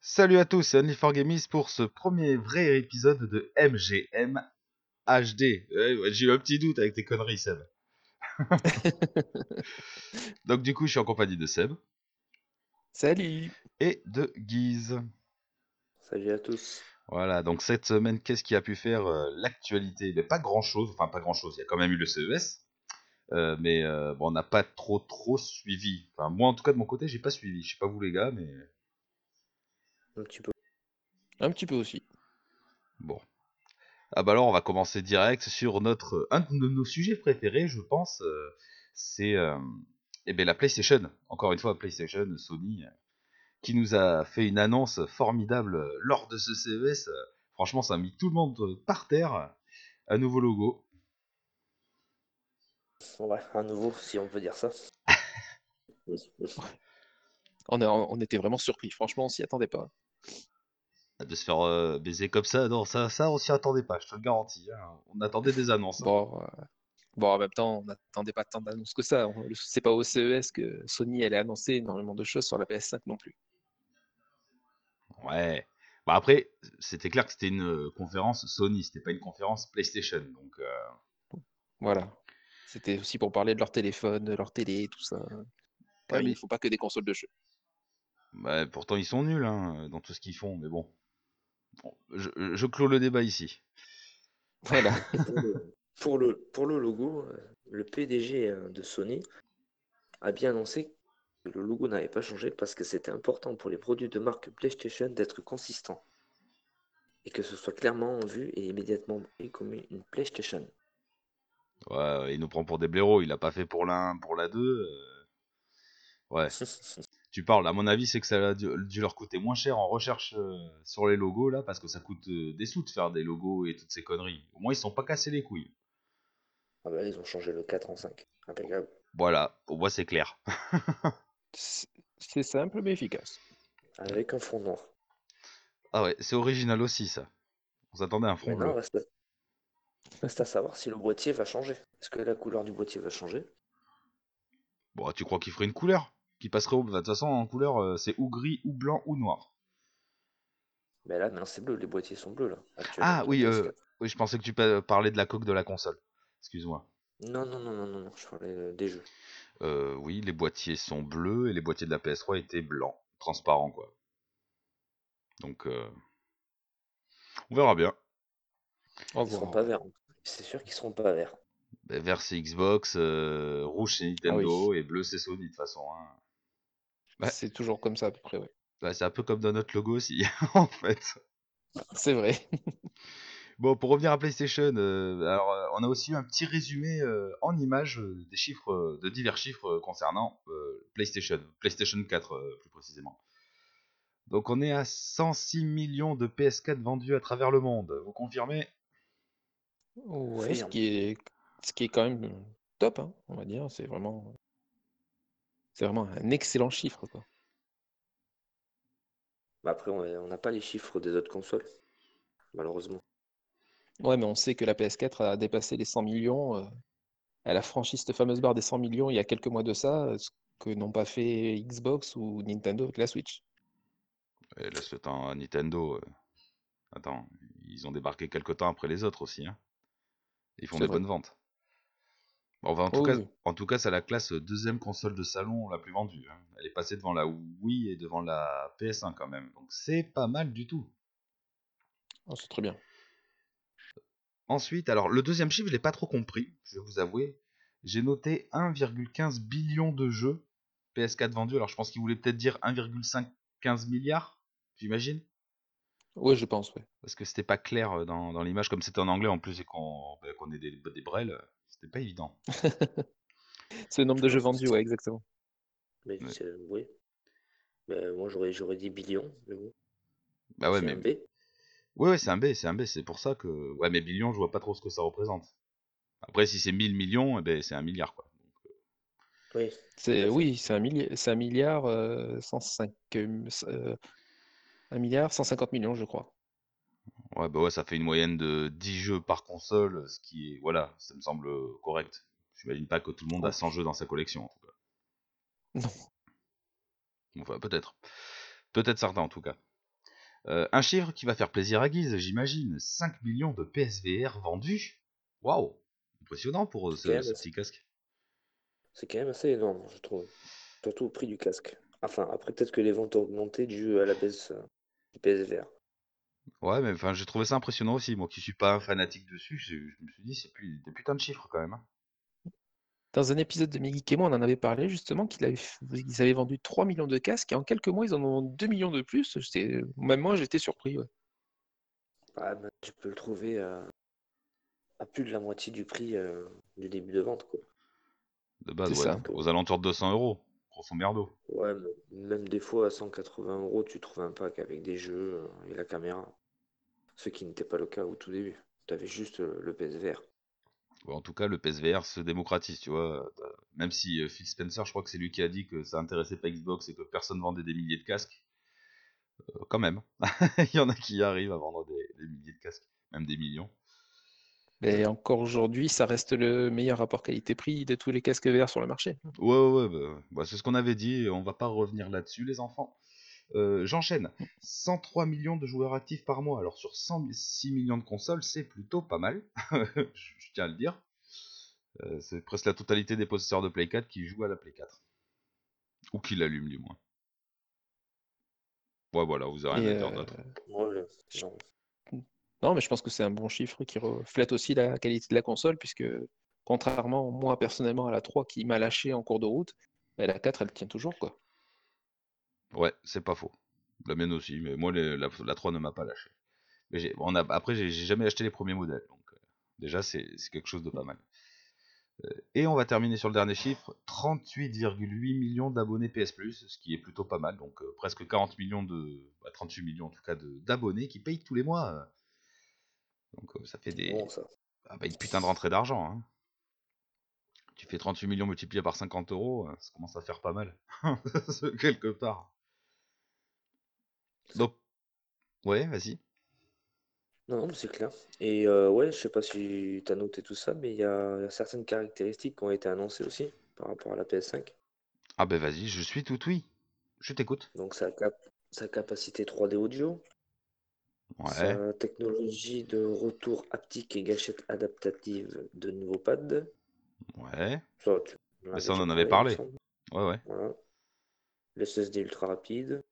Salut à tous, c'est Only4Gamies pour ce premier vrai épisode de MGM HD. J'ai eu un petit doute avec tes conneries, Seb. Donc du coup, je suis en compagnie de Seb. Salut Et de Guise. Salut à tous. Voilà, donc cette semaine, qu'est-ce qui a pu faire euh, l'actualité? Pas grand-chose, enfin pas grand-chose, il y a quand même eu le CES. Euh, mais euh, bon, on n'a pas trop trop suivi. Enfin, moi en tout cas de mon côté, j'ai pas suivi. Je sais pas vous les gars, mais Un petit peu. Un petit peu aussi. bon. Ah bah alors, on va commencer direct sur notre un de nos sujets préférés, je pense. euh, c'est euh, eh ben, la PlayStation. Encore une fois, PlayStation, Sony, euh, qui nous a fait une annonce formidable euh, lors de ce CES. Euh, Franchement, ça a mis tout le monde euh, par terre. Un nouveau logo. Ouais, à nouveau, si on peut dire ça. On, a- on était vraiment surpris. Franchement, on s'y attendait pas. De se faire euh, baiser comme ça, non, ça, ça on s'y attendait pas, je te le garantis. hein. On attendait des annonces. hein. Bon, euh, bon, en même temps, on n'attendait pas tant d'annonces que ça. On- C'est pas au CES que Sony allait annoncer énormément de choses sur la PS5 non plus. Ouais. Bah après, c'était clair que c'était une euh, conférence Sony, c'était pas une conférence PlayStation. Donc, euh, Voilà. C'était aussi pour parler de leur téléphone, de leur télé, tout ça. Mais- il faut pas que des consoles de jeux. bah, pourtant, ils sont nuls hein, dans tout ce qu'ils font, mais bon. Bon, je, je clôt le débat ici. Voilà. Pour, le, pour, le, pour le logo, euh, le PDG de Sony a bien annoncé que le logo n'avait pas changé parce que c'était important pour les produits de marque PlayStation d'être consistants. Et que ce soit clairement vu et immédiatement pris comme une PlayStation. Ouais, il nous prend pour des blaireaux, il a pas fait pour l'un, pour la deux. euh, Ouais, tu parles, à mon avis, c'est que ça a dû, dû leur coûter moins cher en recherche euh, sur les logos là, parce que ça coûte euh, des sous de faire des logos et toutes ces conneries. Au moins, ils sont pas cassés les couilles. Ah bah, ils ont changé le 4 en 5. Impeccable. Voilà, au moins, c'est clair. C'est simple mais efficace. Avec un fond noir. Ah ouais, c'est original aussi ça. On s'attendait à un front Maintenant, bleu. reste, reste à savoir si le boîtier va changer. Est-ce que la couleur du boîtier va changer? Bon, tu crois qu'il ferait une couleur? Qui passerait au... De toute façon, en couleur, euh, c'est ou gris, ou blanc, ou noir. Mais là, maintenant, c'est bleu. Les boîtiers sont bleus, là. Ah oui, PS4. euh, oui, je pensais que tu pa- parlais de la coque de la console. Excuse-moi. Non, non, non, non, non, non, je parlais euh, des jeux. Euh, oui, les boîtiers sont bleus et les boîtiers de la PS3 étaient blancs, transparents quoi. Donc, euh, on verra bien. Ils seront pas verts. C'est sûr qu'ils seront pas verts. Ben, Vert c'est Xbox, euh, rouge c'est Nintendo Ah oui. et bleu c'est Sony de toute façon. hein. Ouais. C'est toujours comme ça à peu près, ouais. Ouais, c'est un peu comme dans notre logo aussi, en fait. C'est vrai. Bon, pour revenir à PlayStation, euh, alors euh, on a aussi eu un petit résumé euh, en images euh, des chiffres, de divers chiffres concernant euh, PlayStation, PlayStation 4 euh, plus précisément. Donc on est à 106 millions de PS4 vendus à travers le monde. Vous confirmez? Ouais, ce qui est, ce qui est quand même top, hein, on va dire. C'est vraiment, c'est vraiment un excellent chiffre, quoi. Bah après, on n'a pas les chiffres des autres consoles, malheureusement. Ouais, mais on sait que la PS4 a dépassé les 100 millions. euh, elle a franchi cette fameuse barre des 100 millions il y a quelques mois de ça, euh, ce que n'ont pas fait Xbox ou Nintendo avec la Switch. Et Laisse le temps à Nintendo. euh. Attends, ils ont débarqué quelques temps après les autres aussi. Hein. Ils font C'est des vrai. bonnes ventes. Bon, enfin, en, tout Oh cas, oui. en tout cas, c'est la classe deuxième console de salon la plus vendue. hein. Elle est passée devant la Wii et devant la PS1 quand même. Donc c'est pas mal du tout. Oh, c'est très bien. Ensuite, alors le deuxième chiffre, je l'ai pas trop compris, je vais vous avouer. J'ai noté 1,15 billion de jeux PS4 vendus. Alors je pense qu'il voulait peut-être dire 1,15 milliard, j'imagine. Ouais, je pense, ouais. Parce que c'était pas clair euh, dans, dans l'image, comme c'était en anglais en plus et qu'on bah, qu'on ait des, des brels, euh, c'était pas évident. C'est le nombre de jeux vendus, ouais, exactement. Mais Ouais. c'est- oui. Mais moi, j'aurais j'aurais dit billion, mais bon. Bah ouais, mais. B. Ouais, ouais, c'est un B, c'est un B, c'est pour ça que. Ouais, mais billion, je vois pas trop ce que ça représente. Après, si c'est 1000 millions, eh ben, c'est un milliard, quoi. Oui. C'est, fait. oui, c'est un, milli- un milliard, euh, 105, euh, euh, un milliard 150 millions, je crois. Ouais, bah ouais, ça fait une moyenne de 10 jeux par console, ce qui est. Voilà, ça me semble correct. J'imagine pas que tout le monde a Oh. 100 jeux dans sa collection, en tout cas. Non. Enfin, peut-être. Peut-être certains, en tout cas. Euh, un chiffre qui va faire plaisir à Guise, j'imagine. 5 millions de PSVR vendus Waouh Impressionnant pour euh, ce, petit casque. C'est quand même assez énorme, je trouve. Surtout au prix du casque. Enfin, après, peut-être que les ventes ont augmenté dû à la baisse euh, du PSVR. Ouais, mais enfin, j'ai trouvé ça impressionnant aussi. Moi qui suis pas un fanatique dessus, je, je me suis dit, c'est plus- des putains de chiffres quand même. hein. Dans un épisode de Meggeek et moi, on en avait parlé justement qu'ils avaient, ils avaient vendu 3 millions de casques et en quelques mois, ils en ont vendu 2 millions de plus. J'étais- Même moi, j'étais surpris. ouais. Ah, ben, tu peux le trouver à, à plus de la moitié du prix euh, du début de vente, quoi. De base, ouais, aux alentours de 200 euros. Grosso merdo. Ouais, mais même des fois à 180 euros, tu trouves un pack avec des jeux euh, et la caméra. Ce qui n'était pas le cas au tout début. Tu avais juste euh, le PSVR. En tout cas, le PSVR se démocratise, tu vois. euh, Même si euh, Phil Spencer, je crois que c'est lui qui a dit que ça intéressait pas Xbox et que personne vendait des milliers de casques. Euh, quand même. Il y en a qui arrivent à vendre des, des milliers de casques, même des millions. Mais encore aujourd'hui, ça reste le meilleur rapport qualité-prix de tous les casques VR sur le marché. Ouais, ouais, ouais, bah, bah, c'est ce qu'on avait dit, on va pas revenir là-dessus, les enfants. Euh, J'enchaîne. 103 millions de joueurs actifs par mois. Alors sur 106 millions de consoles, c'est plutôt pas mal. je, je tiens à le dire. Euh, c'est presque la totalité des possesseurs de Play 4 qui jouent à la Play 4. Ou qui l'allument du moins. Ouais, voilà, vous avez rien à dire euh, d'autre. Ouais, non. Non, mais je pense que c'est un bon chiffre qui reflète aussi la qualité de la console, puisque contrairement, moi personnellement, à la 3 qui m'a lâché en cours de route, bah, la 4, elle tient toujours, quoi. Ouais, c'est pas faux. La mienne aussi, mais moi les- la, la 3 ne m'a pas lâché. Mais on a, après, j'ai jamais acheté les premiers modèles, donc euh, déjà c'est quelque chose de pas mal. Euh, et on va terminer sur le dernier chiffre 38,8 millions d'abonnés PS Plus, ce qui est plutôt pas mal, donc euh, presque 40 millions de. bah, 38 millions en tout cas de- d'abonnés qui payent tous les mois. Donc ça fait des. Bon, ça. ah bah, une putain de rentrée d'argent. Hein. Tu fais 38 millions multiplié par 50 euros, ça commence à faire pas mal. Quelque part. Donc, ouais, vas-y. Non, non, mais c'est clair. Et euh, ouais, je sais pas si tu as noté tout ça, mais il y a, il y a certaines caractéristiques qui ont été annoncées aussi par rapport à la PS5. Ah ben vas-y, je suis tout oui. Je t'écoute. Donc sa, cap- sa capacité 3D audio, Ouais, sa technologie de retour haptique et gâchette adaptative de nouveaux pads. ouais, Ça, tu Mais l'avais ça, on déjà en avait parlé, il parlé. me semble. ouais, ouais, Voilà. Le SSD ultra rapide.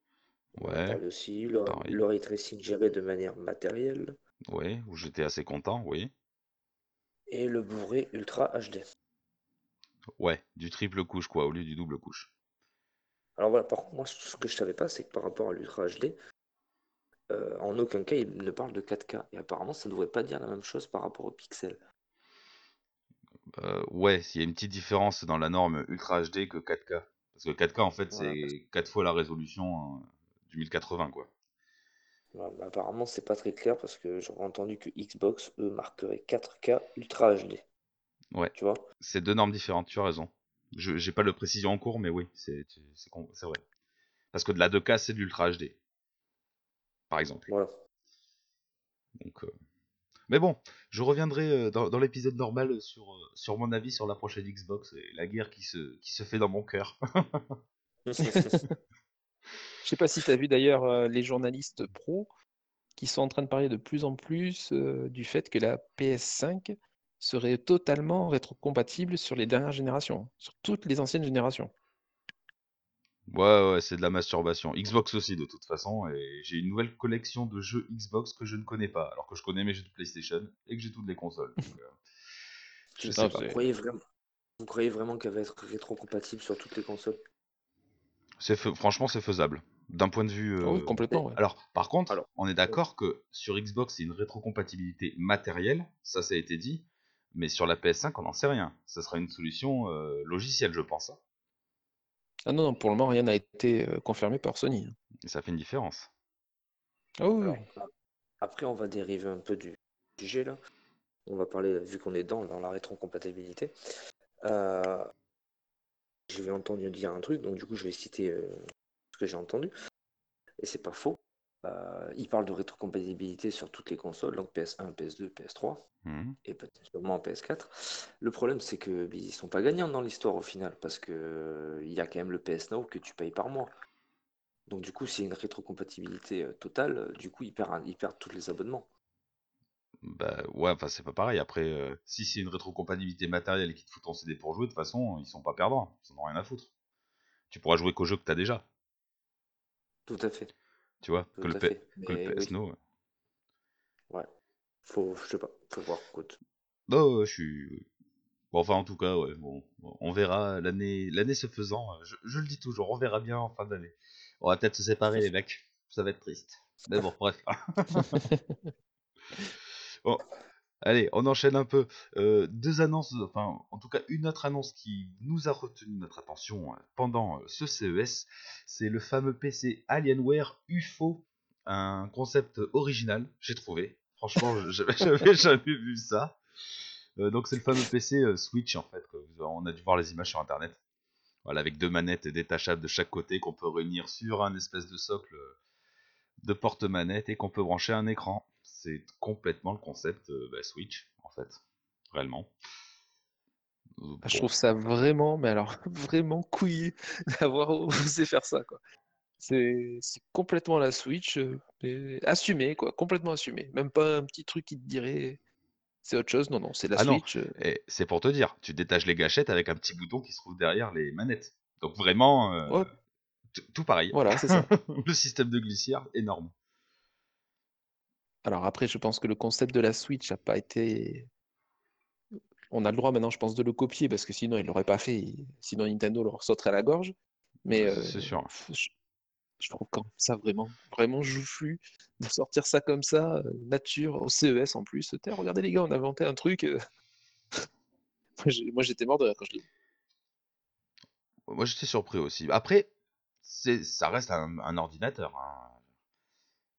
Ouais, aussi. Le, pareil. le ray tracing géré de manière matérielle. ouais, où j'étais assez content, oui. Et le Blu-ray ultra HD. Ouais, du triple couche quoi, au lieu du double couche. Alors voilà, par contre, moi, ce que je savais pas, c'est que par rapport à l'Ultra HD, euh, en aucun cas, il ne parle de 4K. Et apparemment, ça ne devrait pas dire la même chose par rapport au pixel. Euh, ouais, s'il y a une petite différence dans la norme Ultra HD que 4K. Parce que 4K en fait c'est 4 fois la résolution euh, du 1080 quoi. Bah, apparemment, c'est pas très clair parce que j'aurais entendu que Xbox, eux, marquerait 4K Ultra HD. Ouais, Tu vois? c'est deux normes différentes, tu as raison. Je j'ai pas le précision en cours, mais oui, c'est c'est vrai. Parce que de la 2K c'est de l'Ultra HD, par exemple. Voilà. Donc, euh, Mais bon, je reviendrai euh, dans, dans l'épisode normal sur, euh, sur mon avis sur la prochaine Xbox et la guerre qui se, qui se fait dans mon cœur. Je sais pas si tu as vu d'ailleurs euh, les journalistes pros qui sont en train de parler de plus en plus euh, du fait que la PS5 serait totalement rétrocompatible sur les dernières générations, sur toutes les anciennes générations. Ouais, ouais, c'est de la masturbation. Xbox aussi, de toute façon, et j'ai une nouvelle collection de jeux Xbox que je ne connais pas, alors que je connais mes jeux de PlayStation et que j'ai toutes les consoles. donc, euh, je sais pas. Vous croyez vraiment, vous croyez vraiment qu'elle va être rétrocompatible sur toutes les consoles? C'est franchement, c'est faisable. D'un point de vue. Oui, euh, complètement. ouais. Alors, par contre, Alors, on est d'accord que sur Xbox, c'est une rétrocompatibilité matérielle, ça, ça a été dit, mais sur la PS5, on n'en sait rien. Ça sera une solution euh, logicielle, je pense. hein. Ah non, non, pour le moment, rien n'a été euh, confirmé par Sony. Et ça fait une différence. Ah oui, alors, après, on va dériver un peu du sujet là. On va parler, vu qu'on est dans, dans la rétrocompatibilité. Euh, je vais entendre dire un truc, donc du coup, je vais citer euh, ce que j'ai entendu. Et c'est pas faux. Euh, il parle de rétrocompatibilité sur toutes les consoles, donc PS1, PS2, PS3 Mhm. et potentiellement PS4. Le problème, c'est que ben, ils sont pas gagnants dans l'histoire au final, parce que euh, il y a quand même le PS Now que tu payes par mois. Donc du coup, s'il y a une rétrocompatibilité euh, totale, du coup, ils perdent, ils perdent tous les abonnements. Bah ouais, enfin c'est pas pareil. Après, euh, si c'est une rétrocompatibilité matérielle qui te fout ton CD pour jouer, de toute façon, ils sont pas perdants. Ils en ont rien à foutre. Tu pourras jouer qu'au jeu que t'as déjà. Tout à fait. Tu vois, Tout que le, fait. que le Mais PS oui, Now. ouais. Faut, je sais pas, faut voir. Écoute. Bah ouais, je suis. Bon, enfin en tout cas, ouais, bon, on verra l'année l'année se faisant. Je, je le dis toujours, on verra bien en fin d'année. On va peut-être se séparer les mecs. Ça va être triste. Mais bon, bref. Bon, allez, on enchaîne un peu. Euh, deux annonces, enfin, en tout cas, une autre annonce qui nous a retenu notre attention euh, pendant euh, ce CES, c'est le fameux PC Alienware UFO, un concept original, j'ai trouvé. Franchement, j'avais jamais vu ça. Donc, c'est le fameux PC Switch, en fait. on a dû voir les images sur internet. Voilà, avec deux manettes détachables de chaque côté qu'on peut réunir sur un espèce de socle de porte-manette et qu'on peut brancher un écran. C'est complètement le concept euh, bah, Switch, en fait, réellement. Euh, Ah, Je trouve ça vraiment, mais alors vraiment couillu d'avoir osé faire ça, quoi. C'est complètement la Switch, euh, mais assumé, quoi, complètement assumé. Même pas un petit truc qui te dirait c'est autre chose. Non, non, c'est la Ah Switch. et c'est pour te dire, tu détaches les gâchettes avec un petit bouton qui se trouve derrière les manettes. Donc vraiment, euh, ouais, tout pareil. voilà, c'est ça. le système de glissière, énorme. Alors après, je pense que le concept de la Switch n'a pas été. On a le droit maintenant, je pense, de le copier parce que sinon, il l'aurait pas fait. Sinon, Nintendo leur sauterait à la gorge. Mais euh, c'est sûr. je, je trouve quand ça vraiment, vraiment joufflu de sortir ça comme ça, euh, nature, au CES en plus. Regardez les gars, on a inventé un truc. euh. Moi, j'étais mort de rire quand je l'ai. Moi, j'étais surpris aussi. Après, ça reste un, un ordinateur. hein.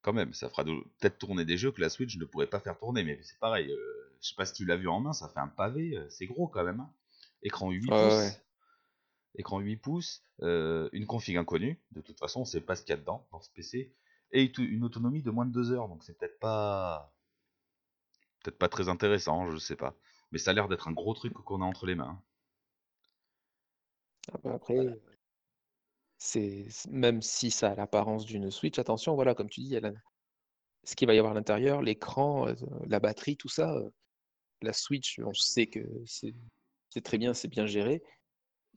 Quand même, ça fera peut-être tourner des jeux que la Switch ne pourrait pas faire tourner, mais c'est pareil. euh, je sais pas si tu l'as vu en main, ça fait un pavé, euh, c'est gros quand même. hein. Écran 8 Ouais, pouces. ouais. Écran 8 pouces, euh, une config inconnue, de toute façon, on sait pas ce qu'il y a dedans, dans ce PC, et une autonomie de moins de 2 heures, donc c'est peut-être pas peut-être pas très intéressant, je sais pas. Mais ça a l'air d'être un gros truc qu'on a entre les mains. Ah bah Après, c'est même si ça a l'apparence d'une Switch, attention, voilà, comme tu dis, il y a la- ce qu'il va y avoir à l'intérieur, l'écran, euh, la batterie, tout ça. euh, La Switch, on sait que c'est très bien, c'est bien géré.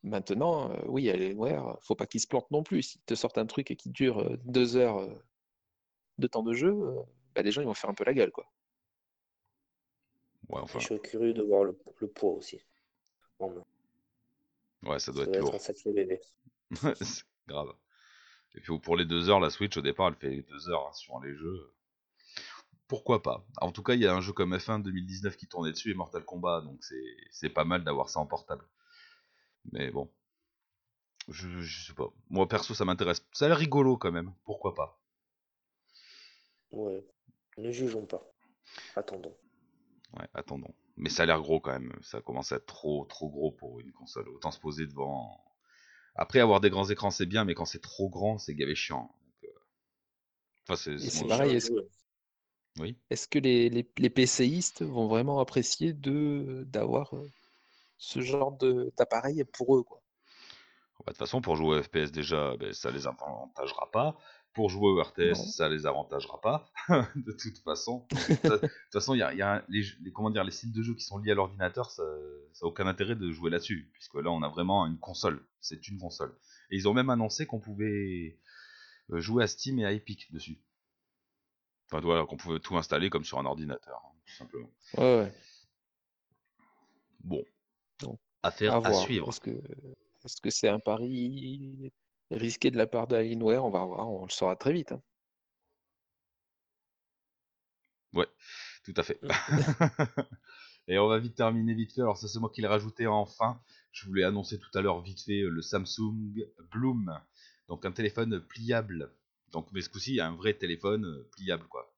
Maintenant, euh, oui, Alienware, faut pas qu'ils se plantent non plus. S'ils te sortent un truc qui dure euh, deux heures euh, de temps de jeu, euh, bah, les gens ils vont faire un peu la gueule, quoi. Ouais, Et enfin, je suis curieux de voir le, le poids aussi. ouais, ça doit Ça être doit être lourd. un sacré bébé. grave. Et puis pour les 2 heures, la Switch au départ, elle fait 2 heures hein, sur les jeux. Pourquoi pas? En tout cas, il y a un jeu comme F1 2019 qui tournait dessus et Mortal Kombat, donc c'est c'est pas mal d'avoir ça en portable. Mais bon, je, je sais pas. Moi perso, ça m'intéresse. Ça a l'air rigolo quand même. Pourquoi pas? Ouais. Ne jugeons pas. Attendons. Ouais, attendons. Mais ça a l'air gros quand même. Ça commence à être trop, trop gros pour une console. Autant se poser devant. Après, avoir des grands écrans, c'est bien, mais quand c'est trop grand, c'est gavé chiant. Donc, euh, Enfin, c'est c'est pareil, est-ce joué. Oui. est-ce que les, les, les PCistes vont vraiment apprécier de d'avoir euh, ce genre de d'appareil pour eux, quoi? Bah, De toute façon, pour jouer au FPS déjà, ben, ça les avantagera pas. Pour jouer au RTS, Non. ça les avantagera pas. de toute façon. De toute façon, il y a, il y a les, les- comment dire, les sites de jeux qui sont liés à l'ordinateur, ça n'a aucun intérêt de jouer là-dessus. Puisque là, on a vraiment une console. C'est une console. Et ils ont même annoncé qu'on pouvait euh, jouer à Steam et à Epic dessus. Enfin, voilà, qu'on pouvait tout installer comme sur un ordinateur, hein, tout simplement. Ouais, ouais. Bon. Donc, Affaire À à, voir. suivre. Est-ce que est-ce que c'est un pari risqué de la part d'Alienware? On va voir, on le saura très vite. hein. Ouais, tout à fait. Et on va vite terminer vite fait. Alors ça c'est moi qui l'ai rajouté enfin. Je voulais annoncer tout à l'heure vite fait euh, le Samsung Bloom. Donc un téléphone pliable. Donc mais ce coup-ci un vrai téléphone euh, pliable quoi.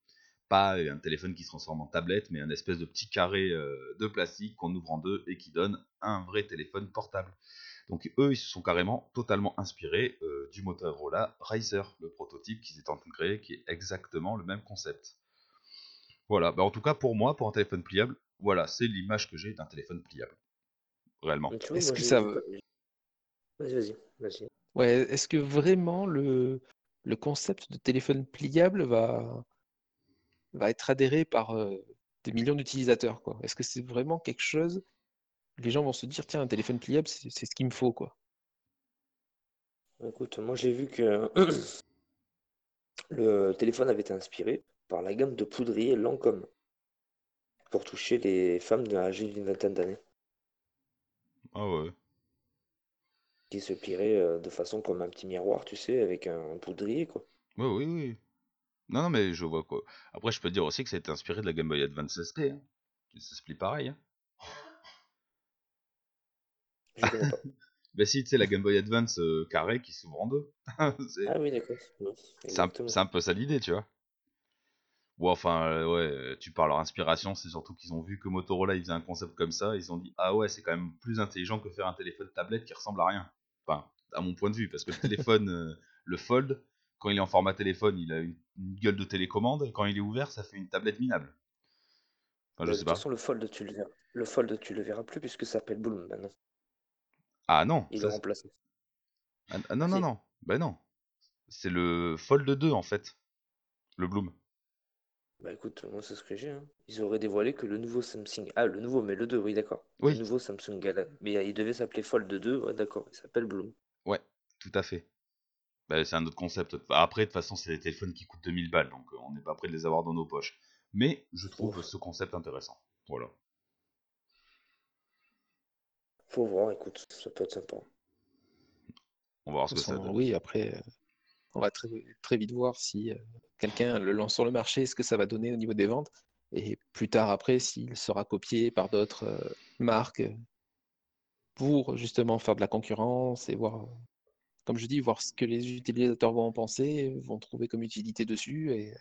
pas un téléphone qui se transforme en tablette, mais un espèce de petit carré de plastique qu'on ouvre en deux et qui donne un vrai téléphone portable. Donc eux, ils se sont carrément totalement inspirés du Motorola Razer, le prototype qu'ils étaient en train de créer, qui est exactement le même concept. Voilà, bah en tout cas pour moi, pour un téléphone pliable, voilà, c'est l'image que j'ai d'un téléphone pliable. Réellement. Est-ce que ça Vas-y, vas-y, vas-y. Ouais, est-ce que vraiment le, le concept de téléphone pliable va, va être adhéré par euh, des millions d'utilisateurs, quoi? Est-ce que c'est vraiment quelque chose les gens vont se dire, tiens, un téléphone pliable, c'est ce qu'il me faut, quoi. Écoute, moi j'ai vu que le téléphone avait été inspiré par la gamme de poudrier Lancôme pour toucher les femmes âgées d'une vingtaine d'années. Ah ouais. Qui se plieraient euh, de façon comme un petit miroir, tu sais, avec un poudrier, quoi. Ouais, oui, oui. Non, non, mais je vois quoi. Après, je peux dire aussi que ça a été inspiré de la Game Boy Advance SP. Hein. Ça se plie pareil. Hein. Je connais pas. Bah si, tu sais, la Game Boy Advance euh, carré qui s'ouvre en deux. Ah oui, d'accord. c'est un, peu ça l'idée, tu vois. Ou enfin, euh, ouais, tu parles leur inspiration, c'est surtout qu'ils ont vu que Motorola ils faisaient un concept comme ça, ils ont dit ah ouais, c'est quand même plus intelligent que faire un téléphone tablette qui ressemble à rien. Enfin, à mon point de vue, parce que le téléphone, euh, le Fold, quand il est en format téléphone, il a une, gueule de télécommande, et quand il est ouvert, ça fait une tablette minable. Enfin, je sais de toute façon, le Fold, tu le verras. Le Fold, tu le verras plus puisque ça s'appelle Bloom maintenant. Ah non Il est remplacé. Ah, ah, non, non, non. Ben non. C'est le Fold 2 en fait. Le Bloom. Bah écoute, moi c'est ce que j'ai. Hein. Ils auraient dévoilé que le nouveau Samsung. Ah, le nouveau, mais le 2, oui, d'accord. Oui. Le nouveau Samsung Galaxy. Mais il devait s'appeler Fold 2, ouais, d'accord. Il s'appelle Bloom. Ouais, tout à fait. Bah, c'est un autre concept. Après, de toute façon, c'est des téléphones qui coûtent 2000 balles, donc euh, on n'est pas prêt de les avoir dans nos poches. Mais je trouve ce concept intéressant. Voilà. Faut voir, écoute, ça peut être sympa. On va voir ce que ça donne. Oui, après, euh, on va très, très vite voir si euh, quelqu'un le lance sur le marché, ce que ça va donner au niveau des ventes. Et plus tard, après, s'il sera copié par d'autres euh, marques pour justement faire de la concurrence et voir, comme je dis, voir ce que les utilisateurs vont en penser, vont trouver comme utilité dessus. Et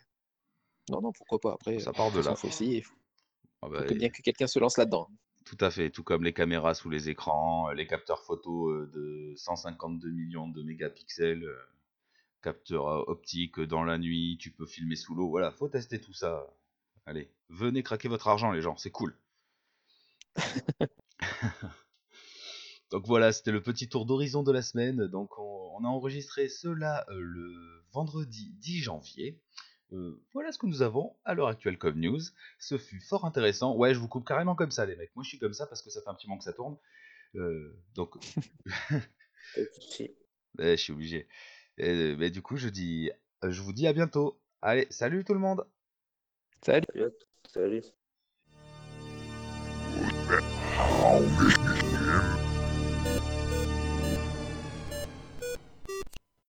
non, non, pourquoi pas. Après, ça part de là. Il faut essayer. Il faut, ah bah, bien que quelqu'un se lance là-dedans. Tout à fait, tout comme les caméras sous les écrans, les capteurs photo de 152 millions de mégapixels, capteurs optiques dans la nuit, tu peux filmer sous l'eau, voilà, faut tester tout ça. Allez, venez craquer votre argent les gens, c'est cool. Donc voilà, c'était le petit tour d'horizon de la semaine. Donc on, a enregistré cela le vendredi 10 janvier. Euh, voilà ce que nous avons à l'heure actuelle comme news. Ce fut fort intéressant. Ouais, je vous coupe carrément comme ça, les mecs. Moi, je suis comme ça parce que ça fait un petit moment que ça tourne. Euh, donc. je suis obligé. mais du coup, je dis, je vous dis à bientôt. Allez, salut tout le monde. Salut. Salut.